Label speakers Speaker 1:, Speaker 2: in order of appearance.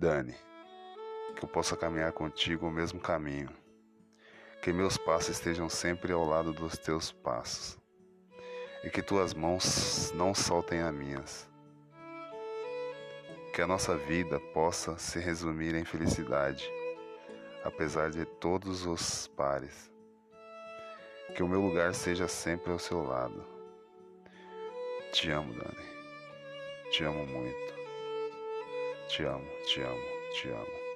Speaker 1: Dani, que eu possa caminhar contigo o mesmo caminho, que meus passos estejam sempre ao lado dos teus passos, e que tuas mãos não soltem as minhas. Que a nossa vida possa se resumir em felicidade, apesar de todos os pares. Que o meu lugar seja sempre ao seu lado. Te amo, Dani. Te amo muito. Te amo, te amo, te amo.